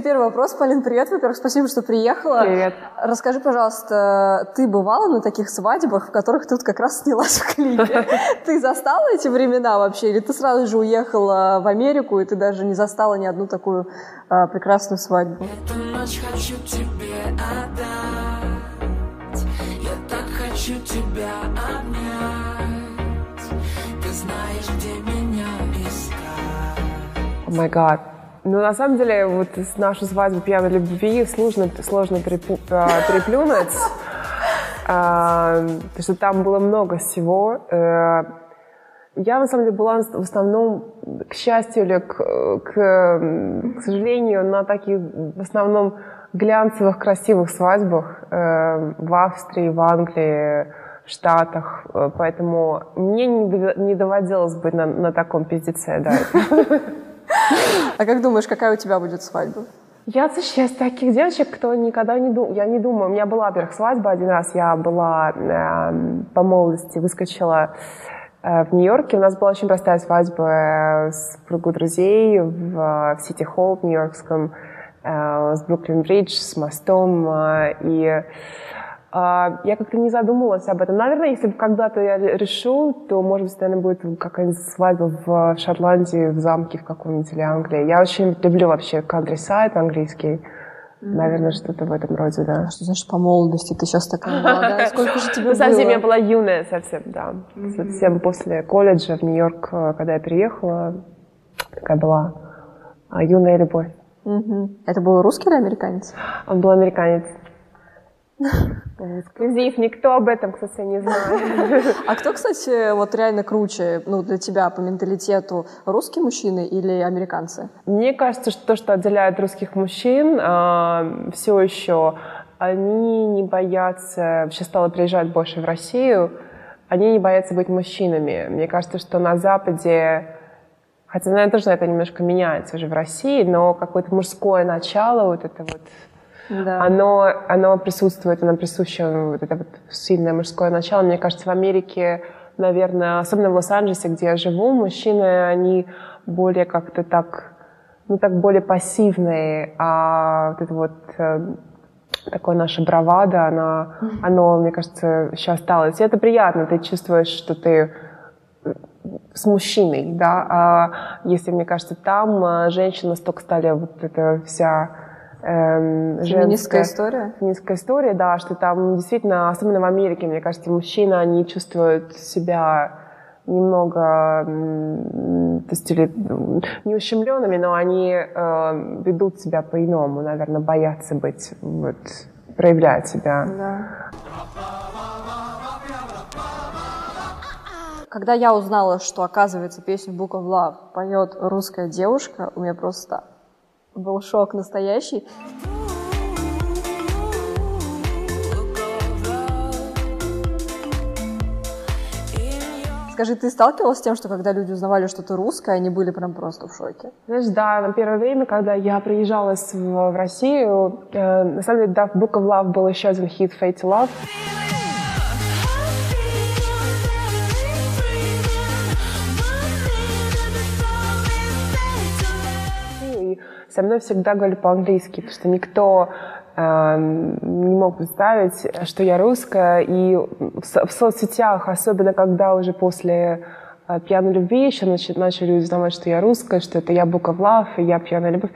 Тебе первый вопрос. Полин, привет. Во-первых, спасибо, что приехала. Привет. Расскажи, пожалуйста, ты бывала на таких свадьбах, в которых тут как раз снялась в клипе? Ты застала эти времена вообще? Или ты сразу же уехала в Америку, и ты даже не застала ни одну такую а, прекрасную свадьбу? Эту ночь хочу тебе отдать Я так хочу тебя обнять Ты знаешь, где меня искать О май гад. Ну, на самом деле, вот нашу свадьбу пьяной любви сложно, сложно перепу- а, переплюнуть, а, потому что там было много всего. Э, Я, на самом деле, была в основном, к счастью или к, к, к сожалению, на таких, в основном, глянцевых, красивых свадьбах э, в Австрии, в Англии, в Штатах. Э, Поэтому мне не доводилось быть на, на таком пиздеце, да. А как думаешь, какая у тебя будет свадьба? Я, слушай, я из таких девочек, кто никогда не думал, я не думаю, у меня была, во-первых, свадьба один раз, я была эм, по молодости, выскочила э, в Нью-Йорке, у нас была очень простая свадьба э, с кругу друзей в, э, в Сити-Холл в Нью-Йоркском, э, с Бруклин-Бридж, с мостом, э, и Я как-то не задумывалась об этом. Наверное, если бы когда-то я решу, то, может быть, наверное, будет какая-нибудь свадьба в Шотландии, в замке в каком-нибудь или Англии. Я очень люблю вообще countryside английский. Наверное, что-то в этом роде, да. Что значит по молодости? Ты сейчас такая молодая. Сколько же тебе Ну, совсем было? я была юная, совсем, да. Совсем после колледжа в Нью-Йорк, э, когда я переехала, такая была а, юная любовь. Это был русский или американец? Он был американец. Эксклюзив, никто об этом, кстати, не знает. А кто, кстати, вот реально круче, ну, для тебя по менталитету, русские мужчины или американцы? Мне кажется, что то, что отделяет русских мужчин, все еще они не боятся, вообще стало приезжать больше в Россию, они не боятся быть мужчинами. Мне кажется, что на Западе, хотя, наверное, тоже это немножко меняется уже в России, но какое-то мужское начало, вот это вот, Да. оно, оно присутствует, оно присуще, вот это вот сильное мужское начало. Мне кажется, в Америке, наверное, особенно в Лос-Анджелесе, где я живу, мужчины, они более как-то так, ну так более пассивные, а вот это вот э, такое наша бравада, она, оно, мне кажется, еще осталось. И это приятно, ты чувствуешь, что ты э, с мужчиной, да, а если, мне кажется, там э, женщины настолько стали вот эта вся эм, женская- история? феминистская история, да, что там действительно, особенно в Америке, мне кажется, мужчины, они чувствуют себя немного, то есть, или, не ущемленными, но они э, ведут себя по-иному, наверное, боятся быть, вот, проявлять себя. Да. Когда я узнала, что, оказывается, песню Book of Love поет русская девушка, у меня просто был шок настоящий. Скажи, ты сталкивалась с тем, что когда люди узнавали, что ты русская, они были прям просто в шоке? Знаешь, да, на первое время, когда я приезжала в, Россию, э, на самом деле, да, Book of Love был еще один хит Fate to Love. Со мной всегда говорили по-английски, потому что никто э, не мог представить, что я русская. И в, со- в соцсетях, особенно когда уже после пьяной любви еще начали, начали узнавать, что я русская, что это я Love, и я пьяная любовь.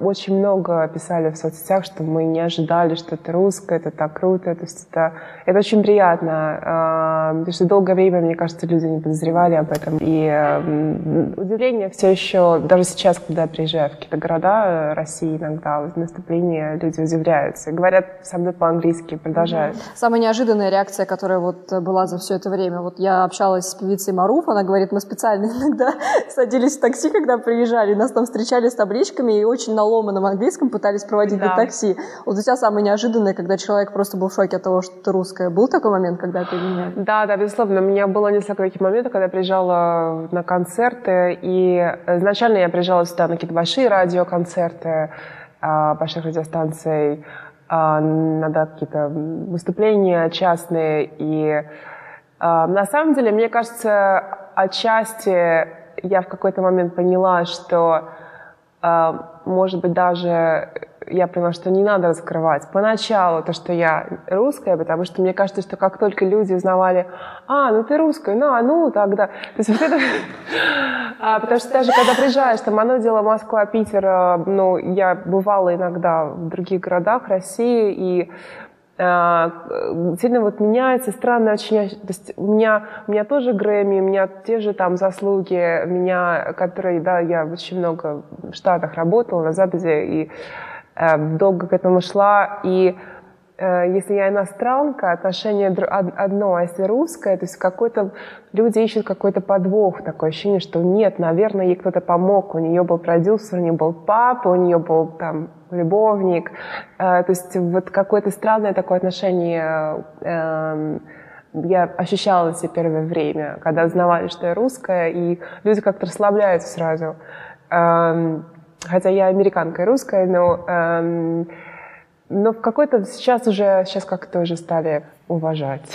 Очень много писали в соцсетях, что мы не ожидали, что это русская, это так круто, то есть это, это очень приятно, потому что долгое время, мне кажется, люди не подозревали об этом. И удивление все еще, даже сейчас, когда я приезжаю в какие-то города э, России иногда, в наступлении люди удивляются, говорят со мной по-английски, продолжают. Самая неожиданная реакция, которая вот э, была за все это время. Вот я общалась с певицей Маруф, она говорит, мы специально иногда садились в такси, когда приезжали, нас там встречали с табличками и очень на ломаном английском пытались проводить Да. до такси. Вот у тебя самое неожиданное, когда человек просто был в шоке от того, что ты русская. Был такой момент, когда ты нет? Да, да, безусловно. У меня было несколько таких моментов, когда я приезжала на концерты, и изначально я приезжала сюда на какие-то большие радиоконцерты, а, больших радиостанций, а, на да, какие-то выступления частные, и на самом деле, мне кажется, отчасти я в какой-то момент поняла, что, э, может быть, даже я поняла, что не надо раскрывать поначалу то, что я русская, потому что мне кажется, что как только люди узнавали, а, ну ты русская, ну, а ну тогда. То есть вот это... а, потому что даже когда приезжаешь, там, оно дело Москва, Питер, э, ну, я бывала иногда в других городах России, и а, сильно вот меняется, странно очень, то есть у меня, у меня тоже Грэмми, у меня те же там заслуги, меня, которые, да, я очень много в Штатах работала, на Западе, и э, долго к этому шла, и э, если я иностранка, отношение одно, а если русское, то есть какой-то, люди ищут какой-то подвох, такое ощущение, что нет, наверное, ей кто-то помог, у нее был продюсер, у нее был папа, у нее был там любовник. Э, то есть вот какое-то странное такое отношение эм, я ощущала все первое время, когда узнавали, что я русская, и люди как-то расслабляются сразу. Эм, хотя я американка и русская, но, эм, но в какой-то сейчас уже, сейчас как-то уже стали уважать.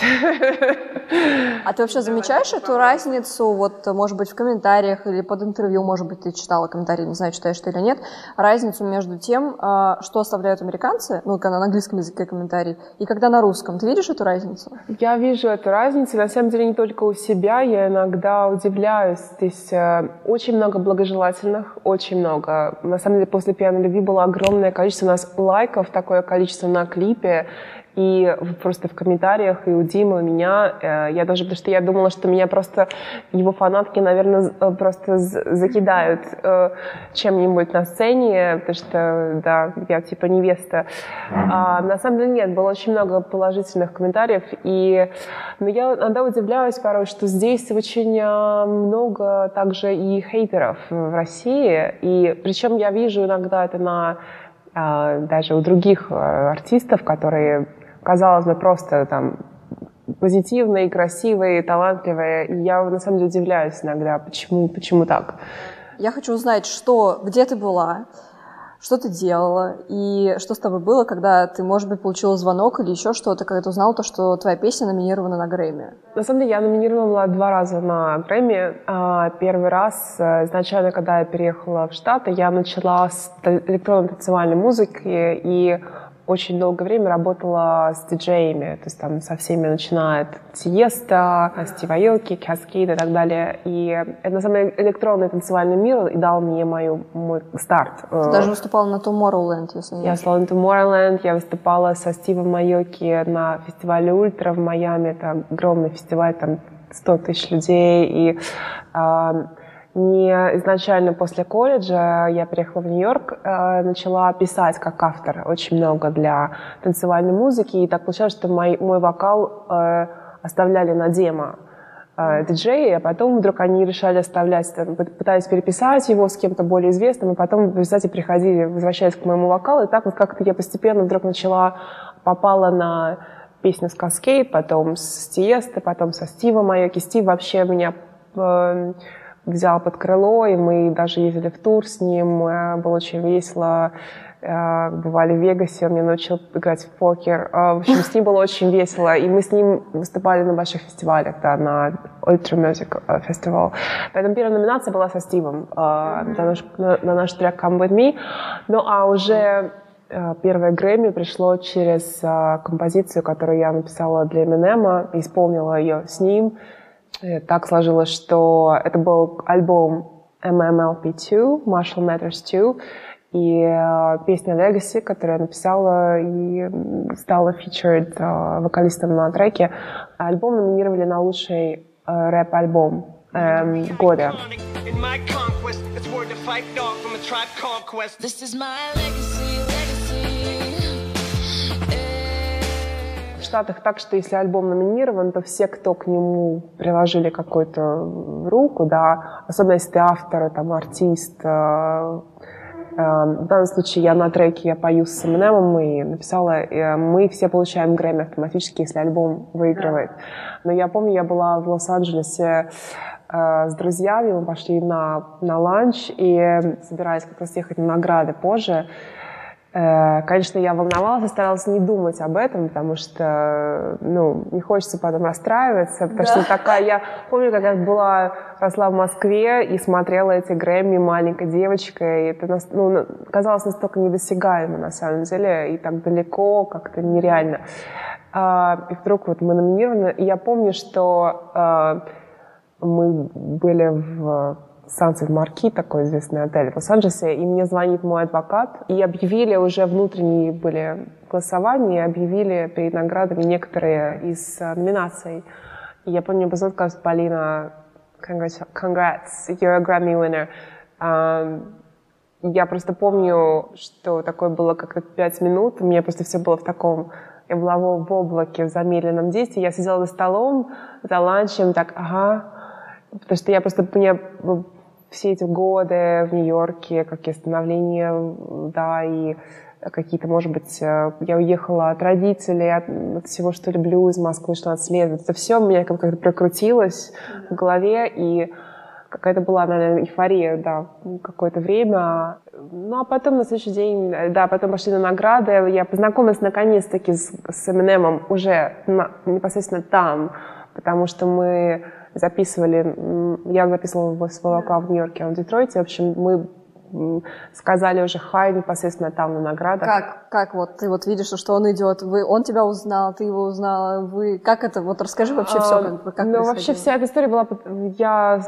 А ты вообще замечаешь эту разницу, вот, может быть, в комментариях или под интервью, может быть, ты читала комментарии, не знаю, читаешь ты или нет, разницу между тем, а, что оставляют американцы, ну, когда на английском языке комментарий, и когда на русском. Ты видишь эту разницу? Я вижу эту разницу, на самом деле, не только у себя, я иногда удивляюсь. Здесь э, очень много благожелательных, очень много. На самом деле, после «Пьяной любви» было огромное количество у нас лайков, такое количество на клипе, и просто в комментариях и у Димы, и у меня, э, я даже, потому что я думала, что меня просто его фанатки, наверное, э, просто закидают э, чем-нибудь на сцене, потому что, да, я типа невеста. А, на самом деле нет, было очень много положительных комментариев, и но я иногда удивляюсь порой, что здесь очень много также и хейтеров в России, и причем я вижу иногда это на даже у других артистов, которые казалось бы, просто там позитивные, красивые, талантливые. И я на самом деле удивляюсь иногда, почему, почему так. Я хочу узнать, что, где ты была, что ты делала и что с тобой было, когда ты, может быть, получила звонок или еще что-то, когда ты узнала то, что твоя песня номинирована на Грэмми? На самом деле я номинирована была два раза на Грэмми. А, первый раз, э, изначально, когда я переехала в Штаты, я начала с электронной танцевальной музыки и очень долгое время работала с диджеями, то есть там со всеми начиная от Tiësto, Стива Аоки, Kaskade и так далее. И это на самом деле электронный танцевальный мир и дал мне мою, мой старт. Ты даже выступала на Tomorrowland, если не Я выступала на Tomorrowland, я выступала со Стивом Аоки на фестивале Ультра в Майами, это огромный фестиваль, там 100 тысяч людей, и не изначально после колледжа я приехала в Нью-Йорк, э, начала писать как автор очень много для танцевальной музыки, и так получалось, что мой, мой вокал э, оставляли на демо э, диджеи, а потом вдруг они решали оставлять, там, пытались переписать его с кем-то более известным, и потом в результате приходили, возвращаясь к моему вокалу, и так вот как-то я постепенно вдруг начала, попала на песню с Каскейд, потом с Тиеста, потом со Стива Майоки. Стив вообще меня э, взял под крыло, и мы даже ездили в тур с ним, э, было очень весело, э, бывали в Вегасе, он мне научил играть в покер. Э, в общем, с ним было очень весело, и мы с ним выступали на больших фестивалях, да, на Ultra Music Festival. Поэтому первая номинация была со Стивом на наш, на, на наш трек Come With Me. Ну, а уже первое Грэмми пришло через композицию, которую я написала для Эминема, исполнила ее с ним, и так сложилось, что это был альбом MMLP2, Marshall Matters 2, и э, песня Legacy, которую я написала и стала featured э, вокалистом на треке. Альбом номинировали на лучший э, рэп-альбом эм, года. This is my legacy. Штатах так, что если альбом номинирован, то все, кто к нему приложили какую-то руку, да, особенно если ты автор, там, артист, э, э, в данном случае я на треке я пою с Эминемом и написала, э, мы все получаем Грэмми автоматически, если альбом выигрывает. Но я помню, я была в Лос-Анджелесе с друзьями, мы пошли на, на ланч и собирались как раз ехать на награды позже. Э, конечно, я волновалась и старалась не думать об этом, потому что, ну, не хочется потом расстраиваться, потому да. что такая, я помню, как я была, росла в Москве и смотрела эти Грэмми маленькой девочкой, и это, ну, казалось настолько недосягаемо, на самом деле, и так далеко, как-то нереально. А, и вдруг вот мы номинированы, и я помню, что а, мы были в Sunset Marquis, такой известный отель в Лос-Анджелесе, и мне звонит мой адвокат, и объявили уже внутренние были голосования, объявили перед наградами некоторые из э, номинаций. И я помню, позвонила сказать, Полина, congrats, congrats, you're a Grammy winner. Um, я просто помню, что такое было как-то пять минут, у меня просто все было в таком я была в облаке, в замедленном действии. Я сидела за столом, за ланчем, так, ага. Потому что я просто, мне все эти годы в Нью-Йорке, какие становления, да, и какие-то, может быть, э, я уехала от родителей, от, от всего, что люблю, из Москвы 16 лет. Это все у меня как-то прокрутилось в голове, и какая-то была, наверное, эйфория, да, какое-то время. Ну, а потом на следующий день, да, потом пошли на награды. Я познакомилась наконец-таки с, с Эминемом уже на, непосредственно там, потому что мы записывали, я записывала свой вокал в Нью-Йорке, а в Детройте. В общем, мы сказали уже хай непосредственно там на наградах. Как, как вот ты вот видишь, что он идет, вы, он тебя узнал, ты его узнала, вы, как это, вот расскажи вообще а, все, как, как Ну, вообще вся эта история была, я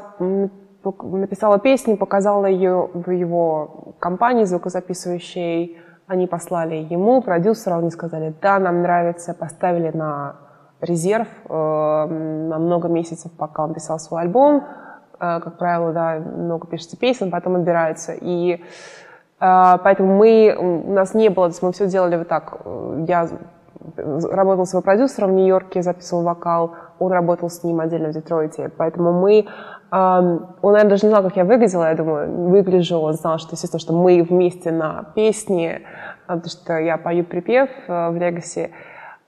написала песню, показала ее в его компании звукозаписывающей, они послали ему, продюсеру, они сказали, да, нам нравится, поставили на резерв э, на много месяцев, пока он писал свой альбом. Э, как правило, да, много пишется песен, потом отбирается. И э, поэтому мы, у нас не было, то есть мы все делали вот так. Я работал с его продюсером в Нью-Йорке, записывал вокал, он работал с ним отдельно в Детройте. Поэтому мы... он, наверное, даже не знал, как я выглядела, я думаю, выгляжу. Он знал, что, естественно, что мы вместе на песне, потому что я пою припев в Легаси.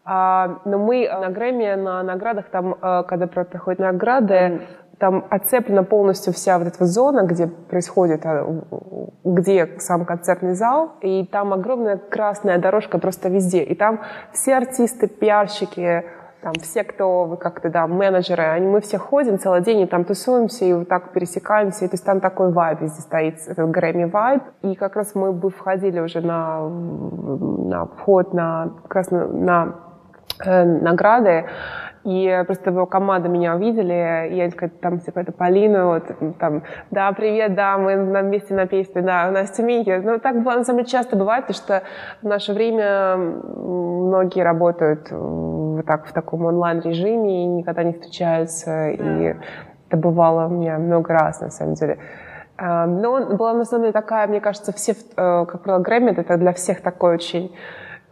А, но мы на Грэмми, на наградах, там, э, когда проходят награды, там оцеплена полностью вся вот эта зона, где происходит, э, где сам концертный зал, и там огромная красная дорожка просто везде. И там все артисты, пиарщики, там все, кто вы как-то, да, менеджеры, они, мы все ходим целый день и там тусуемся, и вот так пересекаемся, и то есть там такой вайб везде стоит, этот Грэмми вайб. И как раз мы бы входили уже на, на вход, на, как раз на, на Э, награды, и просто его команда меня увидели, и я такая, там, типа, это Полина, вот, там, да, привет, да, мы на вместе на песне, да, у нас Тюмени. Ну, так, на самом деле, часто бывает, потому что в наше время многие работают вот так, в таком онлайн-режиме и никогда не встречаются, и это бывало у меня много раз, на самом деле. Э, но была, на самом деле, такая, мне кажется, все, э, как правило, Грэмми, это для всех такой очень,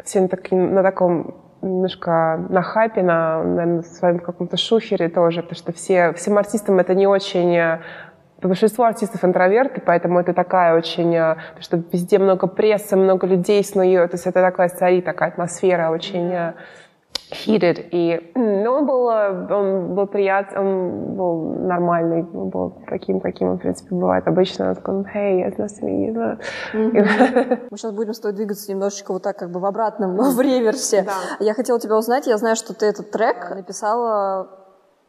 все на, таки, на таком немножко на хайпе, на, на своем каком-то шухере тоже, потому что все, всем артистам это не очень э, Большинство артистов интроверты, поэтому это такая очень, э, что везде много прессы, много людей снует, то есть это такая царит, такая атмосфера очень э, heated. И, ну, он был, он был приятный, он был нормальный, он был таким, каким он, в принципе, бывает обычно. Он такой, hey, it's nice to meet you. Mm-hmm. Мы сейчас будем с тобой двигаться немножечко вот так, как бы в обратном, в реверсе. Да. Я хотела тебя узнать, я знаю, что ты этот трек написала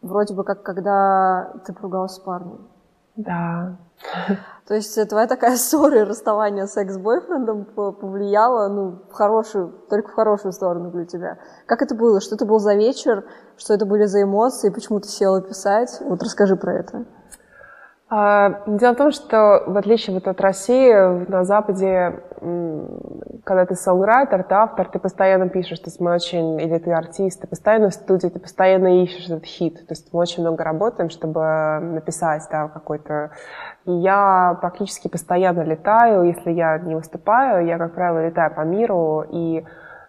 вроде бы как когда ты поругалась с парнем. Да. То есть твоя такая ссора и расставание с экс-бойфрендом повлияло, ну, в хорошую, только в хорошую сторону для тебя. Как это было? Что это был за вечер? Что это были за эмоции? Почему ты села писать? Вот расскажи про это. А, дело в том, что в отличие вот от России, на Западе, когда ты сонграйтер, ты автор, ты постоянно пишешь, то есть мы очень, или ты артист, ты постоянно в студии, ты постоянно ищешь этот хит, то есть мы очень много работаем, чтобы написать да, какой-то... Я практически постоянно летаю, если я не выступаю, я, как правило, летаю по миру, и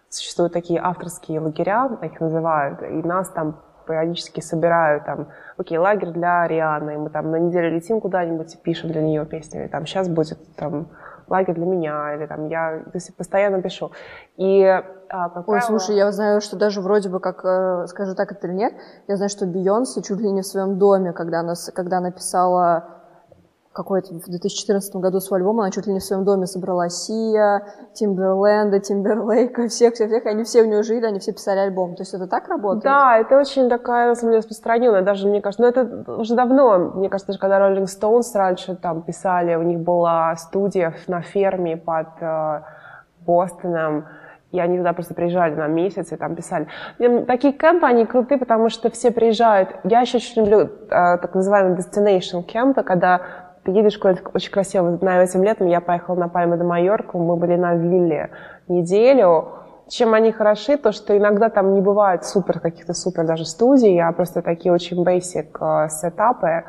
существуют такие авторские лагеря, их называют, и нас там периодически собираю там, окей, лагерь для Арианы, мы там на неделю летим куда-нибудь и пишем для нее песни, или там сейчас будет там лагерь для меня, или там я то есть, постоянно пишу. И, а, как Ой, правило... слушай, я знаю, что даже вроде бы, как, э, скажу так это или нет, я знаю, что Бейонсе чуть ли не в своем доме, когда она, когда написала какой-то в 2014 году свой альбом, она чуть ли не в своем доме собрала Сия, Тимберленда, Тимберлейка, всех-всех-всех, они все у нее жили, они все писали альбом. То есть это так работает? Да, это очень такая, на самом деле, распространенная, даже, мне кажется, ну это уже давно, мне кажется, даже когда Rolling Stones раньше там писали, у них была студия на ферме под э, Бостоном, и они туда просто приезжали на месяц и там писали. Такие кемпы, они крутые, потому что все приезжают. Я еще очень люблю э, так называемые destination кемпы, когда едешь куда-то очень красиво. На этим летом я поехала на Пальму де Майорку, мы были на вилле неделю. Чем они хороши, то что иногда там не бывает супер каких-то супер даже студий, а просто такие очень basic э, сетапы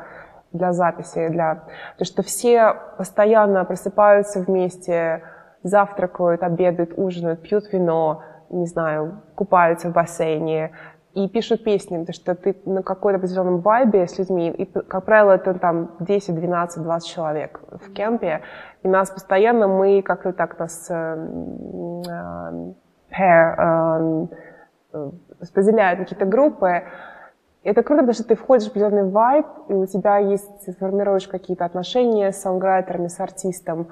для записи, для... То, что все постоянно просыпаются вместе, завтракают, обедают, ужинают, пьют вино, не знаю, купаются в бассейне и пишут песни, потому что ты на какой-то определенном вайбе с людьми, и, как правило, это там 10, 12, 20 человек в кемпе, и нас постоянно, мы как-то так нас э, э, pair, э, распределяют какие-то группы, это круто, потому что ты входишь в определенный вайб, и у тебя есть, формируешь какие-то отношения с саунграйтерами, с артистом,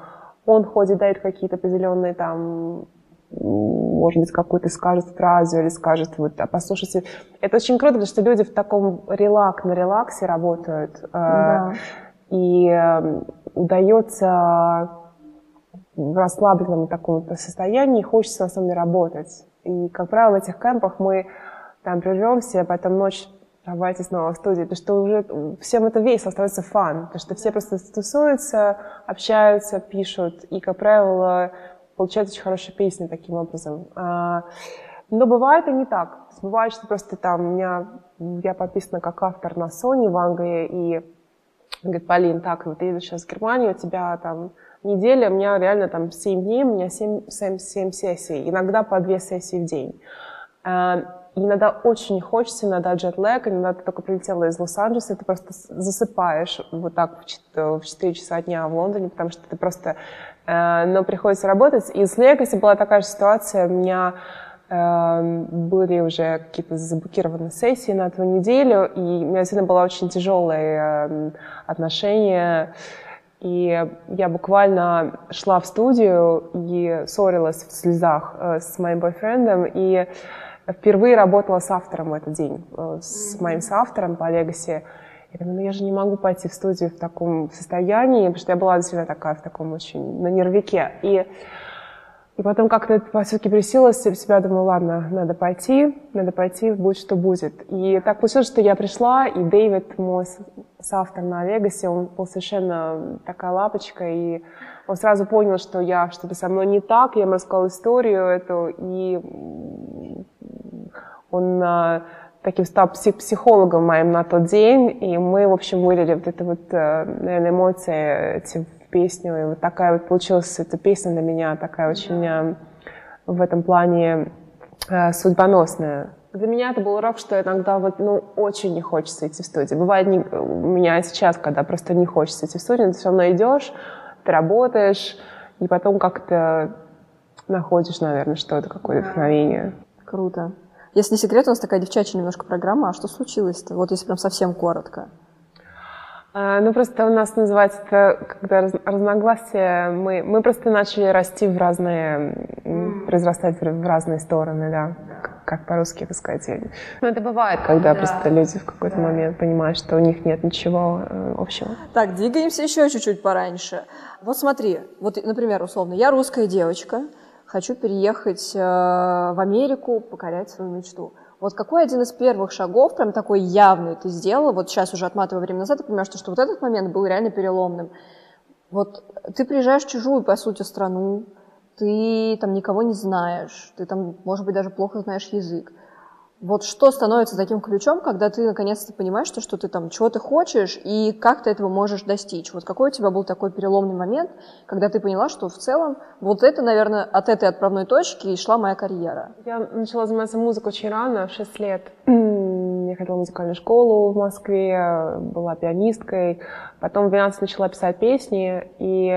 он ходит, дает какие-то определенные там может быть, какую-то скажет фразу или скажет, вот, а послушайте. Это очень круто, потому что люди в таком релак, на релаксе работают. Э, да. И э, удается в расслабленном таком состоянии, хочется на самом деле работать. И, как правило, в этих кемпах мы там прервемся, потом ночь давайте снова в студии, потому что уже всем это весело, становится фан, потому что все просто тусуются, общаются, пишут, и, как правило, получаются очень хорошие песни таким образом. А, но бывает и не так. Бывает, что просто там у меня, я подписана как автор на Sony в Англии, и говорит, Полин, так, вот ты едешь сейчас в Германию, у тебя там неделя, у меня реально там 7 дней, у меня 7, 7, 7 сессий, иногда по 2 сессии в день. А, иногда очень хочется, иногда джетлэг, иногда ты только прилетела из Лос-Анджелеса, ты просто засыпаешь вот так в 4 часа дня в Лондоне, потому что ты просто... Э, но приходится работать. И с Легаси была такая же ситуация. У меня э, были уже какие-то заблокированные сессии на эту неделю, и у меня действительно было очень тяжелое э, отношение. И я буквально шла в студию и ссорилась в слезах э, с моим бойфрендом, и впервые работала с автором в этот день, с моим соавтором по Legacy. Я думаю, ну я же не могу пойти в студию в таком состоянии, потому что я была действительно такая в таком очень на нервике. И, и потом как-то все-таки присилась в себя, думаю, ладно, надо пойти, надо пойти, будет что будет. И так получилось, что я пришла, и Дэвид, мой соавтор на Вегасе, он был совершенно такая лапочка, и он сразу понял, что я что-то со мной не так, я ему рассказала историю эту, и он таким стал психологом моим на тот день, и мы, в общем, вылили вот это вот, э, наверное, эмоции эти в песню, и вот такая вот получилась эта песня для меня, такая очень э, в этом плане э, судьбоносная. Для меня это был урок, что иногда вот, ну, очень не хочется идти в студию. Бывает не, у меня сейчас, когда просто не хочется идти в студию, ты все равно идешь, ты работаешь, и потом как-то находишь, наверное, что-то, какое-то вдохновение. Круто. Если не секрет, у нас такая девчачья немножко программа. А что случилось-то? Вот если прям совсем коротко. А, ну, просто у нас называется это, когда раз, разногласия, мы, мы просто начали расти в разные, mm. произрастать в разные стороны, да. Как, как по-русски это сказать? Ну, это бывает, когда да. просто люди в какой-то да. момент понимают, что у них нет ничего э, общего. Так, двигаемся еще чуть-чуть пораньше. Вот смотри, вот, например, условно, я русская девочка, хочу переехать э, в Америку, покорять свою мечту. Вот какой один из первых шагов, прям такой явный, ты сделала, вот сейчас уже отматывая время назад, ты понимаешь, что, что вот этот момент был реально переломным. Вот ты приезжаешь в чужую, по сути, страну, ты там никого не знаешь, ты там, может быть, даже плохо знаешь язык. Вот что становится таким ключом, когда ты наконец-то понимаешь, что, что ты там, чего ты хочешь и как ты этого можешь достичь? Вот какой у тебя был такой переломный момент, когда ты поняла, что в целом вот это, наверное, от этой отправной точки и шла моя карьера? Я начала заниматься музыкой очень рано, в 6 лет. Я ходила в музыкальную школу в Москве, была пианисткой. Потом в 12 начала писать песни, и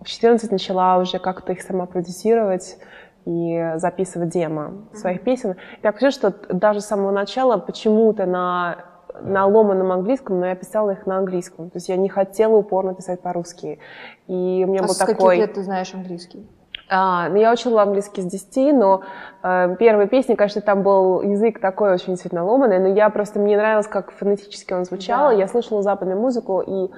в 14 начала уже как-то их сама продюсировать и записывать демо своих песен. Я хочу, что даже с самого начала почему-то на на ломаном английском, но я писала их на английском. То есть я не хотела упорно писать по-русски. И у меня а был с такой... каких лет ты знаешь английский? А, ну, я учила английский с 10, но э, первые песни, конечно, там был язык такой очень сильно ломанный, но я просто, мне нравилось, как фонетически он звучал, да. я слышала западную музыку, и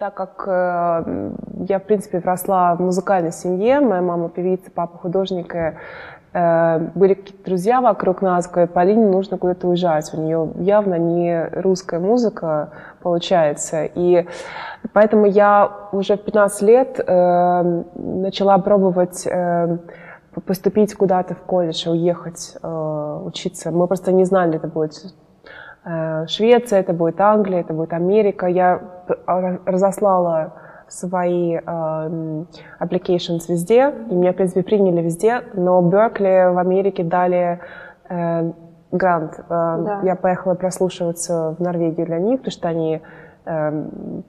так как э, я, в принципе, росла в музыкальной семье, моя мама певица, папа художник, и были какие-то друзья вокруг нас, говорят, Полине нужно куда-то уезжать, у нее явно не русская музыка получается. И поэтому я уже в 15 лет э, начала пробовать э, поступить куда-то в колледж, уехать э, учиться. Мы просто не знали, это будет э, Швеция, это будет Англия, это будет Америка. Я разослала свои э, applications везде, и меня, в принципе, приняли везде, но Беркли в Америке дали э, грант. Э, да. Я поехала прослушиваться в Норвегию для них, потому что они э,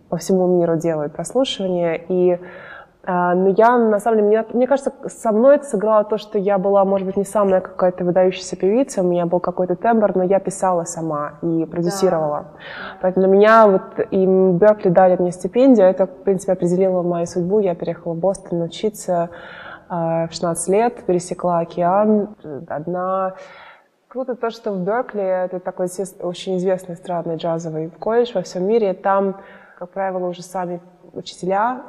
по всему миру делают прослушивание, и но я, на самом деле, мне, мне кажется, со мной это сыграло то, что я была, может быть, не самая какая-то выдающаяся певица, у меня был какой-то тембр, но я писала сама и продюсировала. Да. Поэтому для меня вот и Беркли дали мне стипендию, это, в принципе, определило мою судьбу. Я переехала в Бостон учиться э, в 16 лет, пересекла океан, одна Круто то, что в Беркли, это такой очень известный эстрадный джазовый колледж во всем мире, там, как правило, уже сами учителя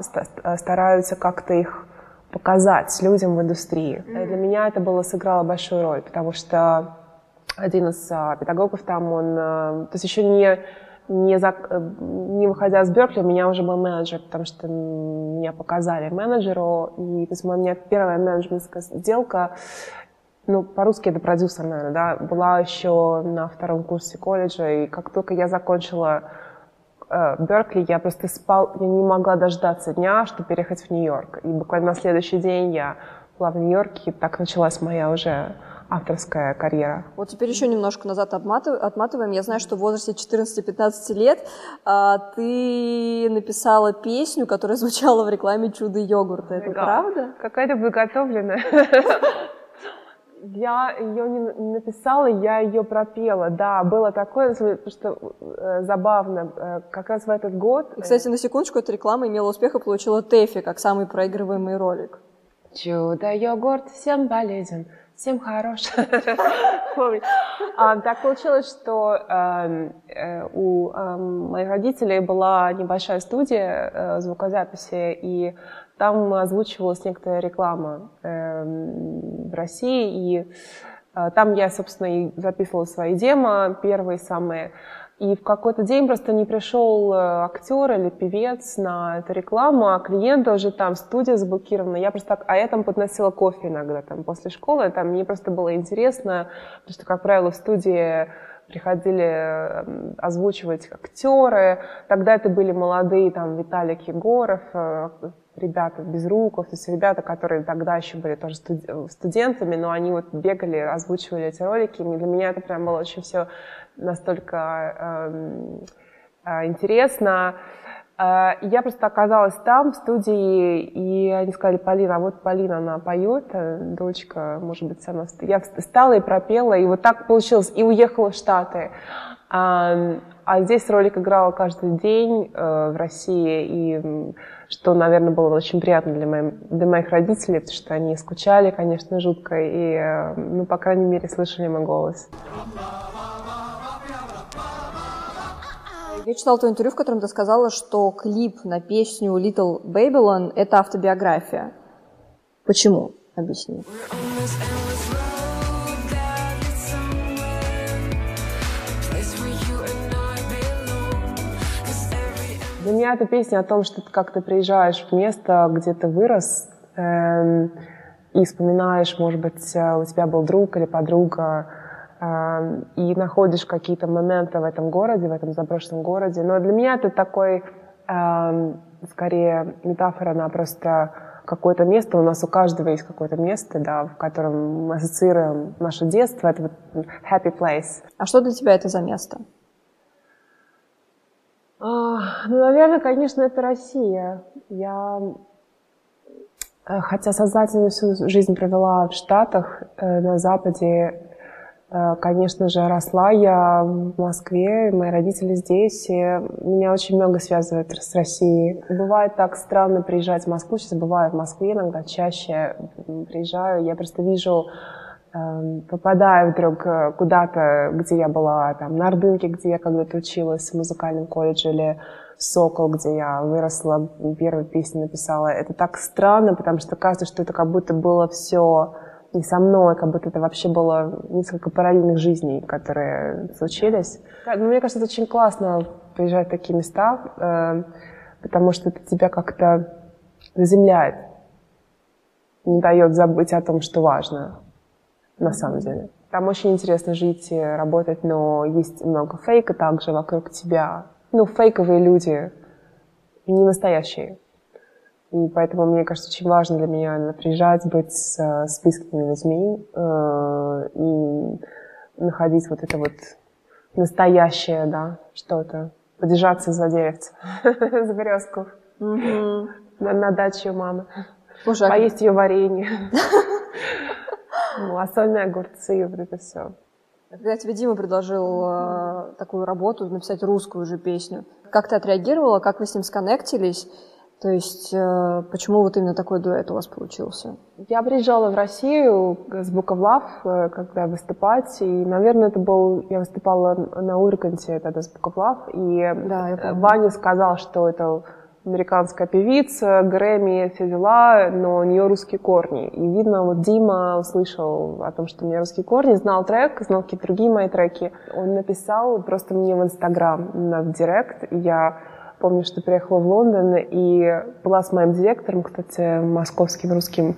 стараются как-то их показать людям в индустрии. Mm-hmm. Для меня это было сыграло большую роль, потому что один из а, педагогов там, он, а, то есть еще не не, за, не выходя с Беркли, у меня уже был менеджер, потому что меня показали менеджеру, и то есть у меня первая менеджментская сделка, ну, по-русски это продюсер, наверное, да, была еще на втором курсе колледжа, и как только я закончила Э, Беркли я просто спал, я не могла дождаться дня, чтобы переехать в Нью-Йорк. И буквально на следующий день я была в Нью-Йорке, и так началась моя уже авторская карьера. Вот теперь еще немножко назад отматываем. Я знаю, что в возрасте 14-15 лет а, ты написала песню, которая звучала в рекламе чудо йогурта. Это да. правда? Какая-то подготовленная. Я ее не написала, я ее пропела. Да, было такое, что э, забавно. Э, как раз в этот год... И, кстати, на секундочку, эта реклама имела успех и получила Тэфи как самый проигрываемый ролик. Чудо-йогурт всем полезен, всем хорош. а, так получилось, что э, э, у э, моих родителей была небольшая студия э, звукозаписи, и там озвучивалась некоторая реклама э, в России, и э, там я, собственно, и записывала свои демо, первые самые. И в какой-то день просто не пришел э, актер или певец на эту рекламу, а клиенты уже там, студия заблокирована. Я просто так, а я там подносила кофе иногда там после школы, там мне просто было интересно, потому что, как правило, в студии приходили эм, озвучивать актеры. Тогда это были молодые, там, Виталик Егоров, э, ребята без руков, то есть ребята, которые тогда еще были тоже студентами, но они вот бегали, озвучивали эти ролики, и для меня это прям было очень все настолько э, э, интересно. Э, я просто оказалась там, в студии, и они сказали, Полина, а вот Полина, она поет, э, дочка, может быть, она... Я встала и пропела, и вот так получилось, и уехала в Штаты. А, здесь ролик играла каждый день э, в России, и что, наверное, было очень приятно для, моим, для моих родителей, потому что они скучали, конечно, жутко, и, э, ну, по крайней мере, слышали мой голос. Я читала твое интервью, в котором ты сказала, что клип на песню Little Babylon — это автобиография. Почему? Объясни. Для меня эта песня о том, что ты как ты приезжаешь в место, где ты вырос, э, и вспоминаешь, может быть, э, у тебя был друг или подруга, э, и находишь какие-то моменты в этом городе, в этом заброшенном городе. Но для меня это такой, э, скорее, метафора на просто какое-то место, у нас у каждого есть какое-то место, да, в котором мы ассоциируем наше детство, это вот happy place. А что для тебя это за место? Ну, наверное, конечно, это Россия. Я, э, хотя сознательно всю жизнь провела в Штатах, э, на Западе, Э, конечно же, росла я в Москве, мои родители здесь, и меня очень много связывает с Россией. Бывает так странно приезжать в Москву, сейчас бываю в Москве иногда, чаще приезжаю, я просто вижу попадаю вдруг э, куда-то, где я была, там, на Ордынке, где я когда-то училась в музыкальном колледже, или «Сокол», где я выросла, первую песню написала. Это так странно, потому что кажется, что это как будто было все не со мной, как будто это вообще было несколько параллельных жизней, которые случились. Но мне кажется, это очень классно приезжать в такие места, э, потому что это тебя как-то заземляет, не дает забыть о том, что важно на самом деле. Там очень интересно жить и работать, но есть много фейка также вокруг тебя. Ну, фейковые люди, не настоящие. И поэтому, мне кажется, очень важно для меня приезжать, быть с, с близкими людьми э, и находить вот это вот настоящее, да, что-то. Подержаться за деревце, за березку. На, даче у мамы. Поесть ее варенье. Малосольные огурцы, вот это все. Когда тебе Дима предложил э, такую работу, написать русскую же песню, как ты отреагировала, как вы с ним сконнектились? То есть э, почему вот именно такой дуэт у вас получился? Я приезжала в Россию с Book of Love, э, когда выступать, и, наверное, это был... Я выступала на Урганте тогда с Love, и да, я Ваня сказал, что это американская певица, Грэмми, все дела, но у нее русские корни. И видно, вот Дима услышал о том, что у меня русские корни, знал трек, знал какие-то другие мои треки. Он написал просто мне в Инстаграм, в Директ, я Помню, что приехала в Лондон и была с моим директором, кстати, московским русским.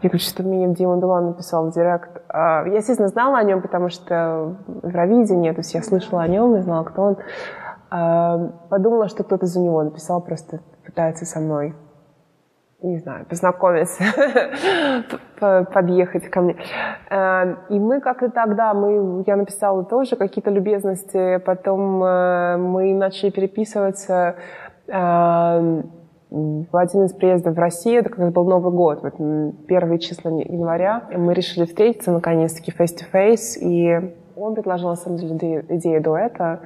Я говорю, что мне Дима Билан написал в директ. А, я, естественно, знала о нем, потому что в Равидении, то есть я слышала о нем и знала, кто он. Подумала, что кто-то за него написал, просто пытается со мной не знаю, познакомиться, подъехать ко мне. И мы как-то тогда, мы, я написала тоже какие-то любезности, потом э, мы начали переписываться в один из приездов в Россию, это как раз был Новый год, вот первые числа января, мы решили встретиться наконец-таки face-to-face, и он предложил, на самом деле, идею дуэта,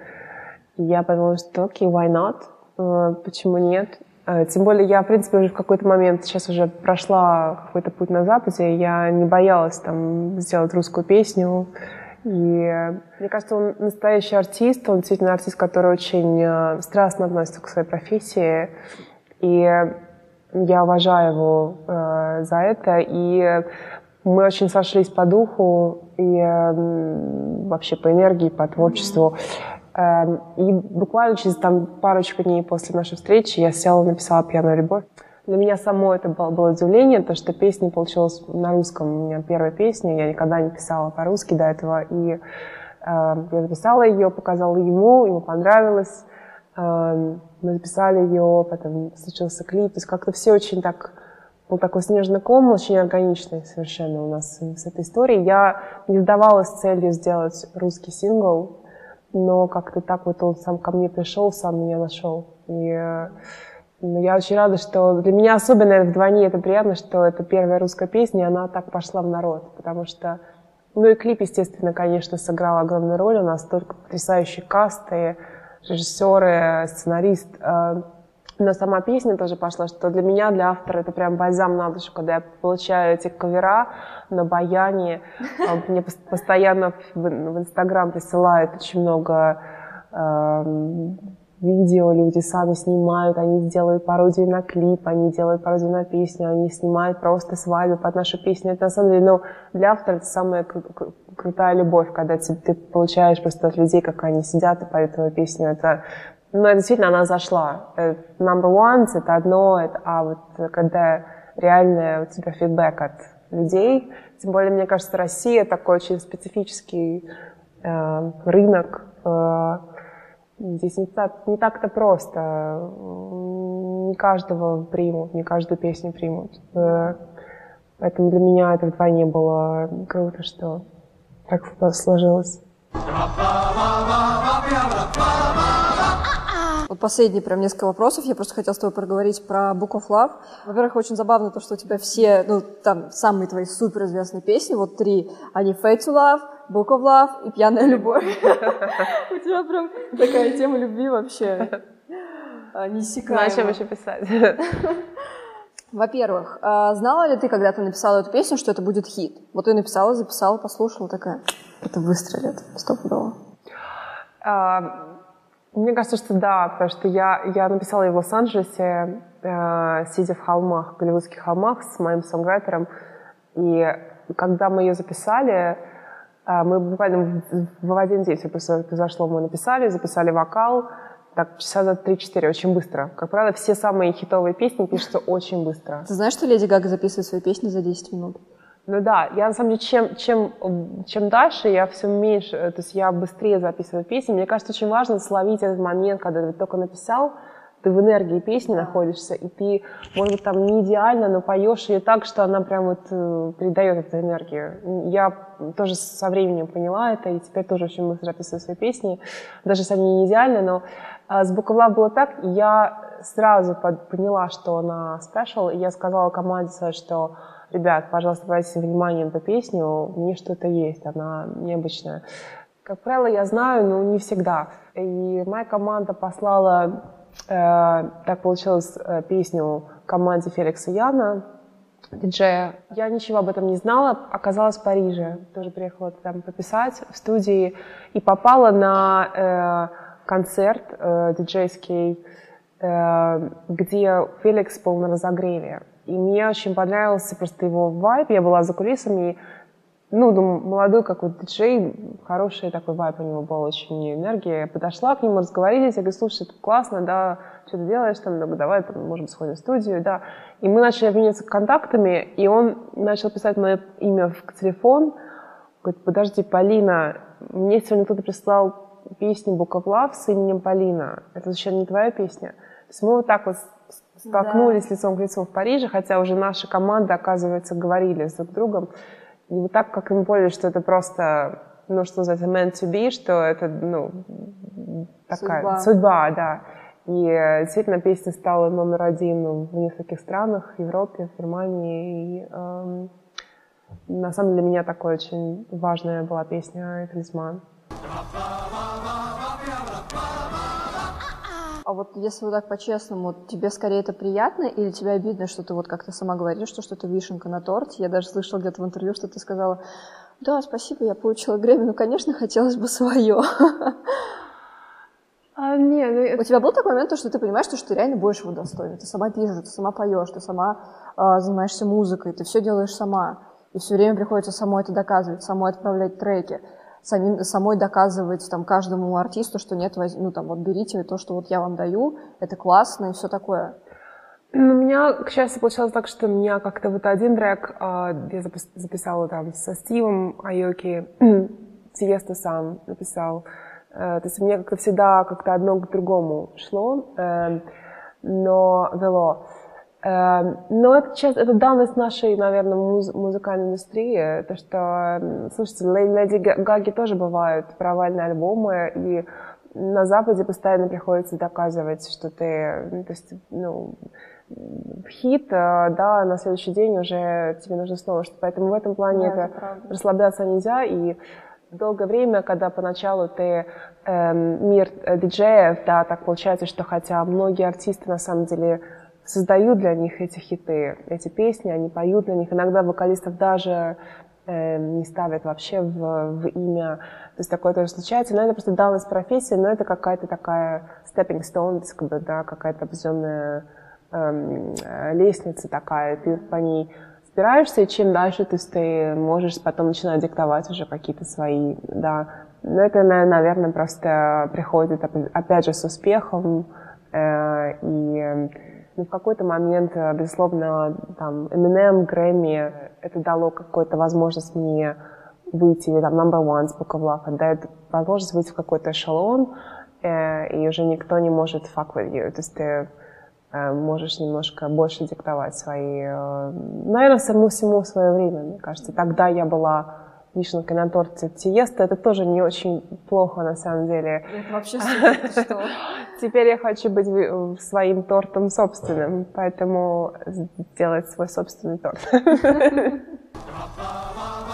я подумала, что окей, why not, э, почему нет, Э, тем более я, в принципе, уже в какой-то момент сейчас уже прошла какой-то путь на Западе, я не боялась там сделать русскую песню. И мне кажется, он настоящий артист, он действительно артист, который очень э, страстно относится к своей профессии. И я уважаю его э, за это. И мы очень сошлись по духу и э, вообще по энергии, по творчеству. Эм, и буквально через там парочку дней после нашей встречи я села и написала «Пьяную любовь». Для меня само это было, было удивление, то, что песня получилась на русском. У меня первая песня, я никогда не писала по-русски до этого. И э, я записала ее, показала ему, ему понравилось. Э, мы записали ее, потом случился клип. То есть как-то все очень так был такой снежный ком, очень органичный совершенно у нас с этой историей. Я не задавалась целью сделать русский сингл, но как-то так вот он сам ко мне пришел, сам меня нашел. И ну, я очень рада, что для меня особенно вдвойне это приятно, что это первая русская песня, она так пошла в народ, потому что ну и клип, естественно, конечно, сыграл огромную роль. У нас только потрясающие касты, режиссеры, сценарист. Но сама песня тоже пошла, что для меня, для автора, это прям бальзам на душу, когда я получаю эти кавера на баяне. А, мне постоянно в Инстаграм присылают очень много видео, люди сами снимают, они делают пародию на клип, они делают пародию на песню, они снимают просто свадьбу под нашу песню. Это на самом деле, ну, для автора это самая кру- крутая любовь, когда ты, ты получаешь просто от людей, как они сидят и поют твою песню. Это но действительно она зашла. Э, number one — это одно, а вот когда реально у тебя фидбэк от людей, тем более, мне кажется, Россия такой очень специфический э, рынок. Э, здесь не, так, не так-то просто. Не каждого примут, не каждую песню примут. Э, поэтому для меня это вдвойне было круто, что так сложилось. Вот последние прям несколько вопросов. Я просто хотела с тобой проговорить про Book of Love. Во-первых, очень забавно то, что у тебя все, ну, там, самые твои суперизвестные песни, вот три, они Fade to Love, Book of Love и Пьяная любовь. У тебя прям такая тема любви вообще а, неиссякаемая. Знаю, чем еще писать. Во-первых, а, знала ли ты, когда ты написала эту песню, что это будет хит? Вот ты написала, записала, послушала, такая, это выстрелит, стопудово. А, Мне кажется, что да, потому что я, я написала ее в Лос-Анджелесе, э, сидя в холмах, голливудских холмах с моим сонграйтером. И когда мы ее записали, э, мы буквально в, в один день все произошло. Мы написали, записали вокал, так, часа за 3-4, очень быстро. Как правило, все самые хитовые песни пишутся очень быстро. Ты знаешь, что Леди Гага записывает свои песни за 10 минут? Ну да, я на самом деле, чем, чем, чем дальше, я все меньше, то есть я быстрее записываю песни. Мне кажется, очень важно словить этот момент, когда ты только написал, ты в энергии песни находишься, и ты, может быть, там не идеально, но поешь ее так, что она прям вот э, передает эту энергию. Я тоже со временем поняла это, и теперь тоже очень быстро записываю свои песни, даже если они не идеальны, но а, с Love было так, я сразу поняла, что она спешл, и я сказала команде что ребят, пожалуйста, обратите внимание на эту песню, мне что-то есть, она необычная. Как правило, я знаю, но не всегда. И моя команда послала, э, так получилось, э, песню команде Феликса Яна, диджея. Я ничего об этом не знала, оказалась в Париже, тоже приехала там пописать в студии и попала на э, концерт э, диджейский, э, где Феликс был на разогреве. И мне очень понравился просто его вайб. Я была за кулисами, и, ну, думаю, молодой какой-то диджей, хороший такой вайб у него был, очень энергия. Я подошла к нему, разговорились, я говорю, слушай, это классно, да, что ты делаешь там, да, давай, там, быть, сходим в студию, да. И мы начали обмениваться контактами, и он начал писать мое имя в телефон. Говорит, подожди, Полина, мне сегодня кто-то прислал песню Book of Love с именем Полина. Это вообще не твоя песня. То есть мы вот так вот столкнулись да. лицом к лицу в Париже, хотя уже наши команды, оказывается, говорили с друг другом. И вот так, как мы поняли, что это просто, ну, что называется, meant to be, что это, ну, такая судьба, судьба да. И э, действительно песня стала номер один в нескольких странах, в Европе, в Германии. И, эм, на самом деле для меня такой очень важная была песня «Талисман». А вот если вот так по-честному, тебе скорее это приятно или тебе обидно, что ты вот как-то сама говоришь, что что-то вишенка на торте? Я даже слышала где-то в интервью, что ты сказала, да, спасибо, я получила Грэмми, ну, конечно, хотелось бы свое. А, не, ну, это... У тебя был такой момент, что ты понимаешь, что ты реально больше его достойна. Ты сама пишешь, ты сама поешь, ты сама э, занимаешься музыкой, ты все делаешь сама. И все время приходится самой это доказывать, самой отправлять треки самим, самой доказывать там каждому артисту, что нет, ну там вот берите то, что вот я вам даю, это классно и все такое. Ну, у меня, к счастью, получалось так, что у меня как-то вот один трек э, я записала там со Стивом Айоки, Тиеста сам написал. Э, то есть мне как-то всегда как-то одно к другому шло, э, но вело. Эм, но это, сейчас, это данность нашей, наверное, муз, музыкальной индустрии. То, что, слушайте, Леди Гаги тоже бывают провальные альбомы, и на Западе постоянно приходится доказывать, что ты, ну, то есть, ну, хит, э, да, на следующий день уже тебе нужно снова что Поэтому в этом плане да, это, это расслабляться нельзя. И долгое время, когда поначалу ты э, мир диджеев, да, так получается, что хотя многие артисты на самом деле создают для них эти хиты, эти песни, они поют для них. Иногда вокалистов даже э, не ставят вообще в, в имя. То есть такое тоже случается. Но это просто данность профессии, но это какая-то такая stepping stone, как бы, да, какая-то определенная эм, э, лестница такая. Ты по ней спираешься, и чем дальше ты, ты можешь потом начинать диктовать уже какие-то свои, да. Но это, наверное, просто приходит, опять же, с успехом. Э, и но ну, в какой-то момент, э, безусловно, там, Eminem, Грэмми, это дало какую-то возможность мне выйти, или там Number One Book of Love, дает возможность выйти в какой-то эшелон, э, и уже никто не может fuck with you. То есть ты э, можешь немножко больше диктовать свои... Э, наверное, самому всему свое время, мне кажется. Тогда я была вишенка на торте Тиеста, это тоже не очень плохо на самом деле. Это вообще что? Теперь я хочу быть своим тортом собственным, поэтому сделать свой собственный торт.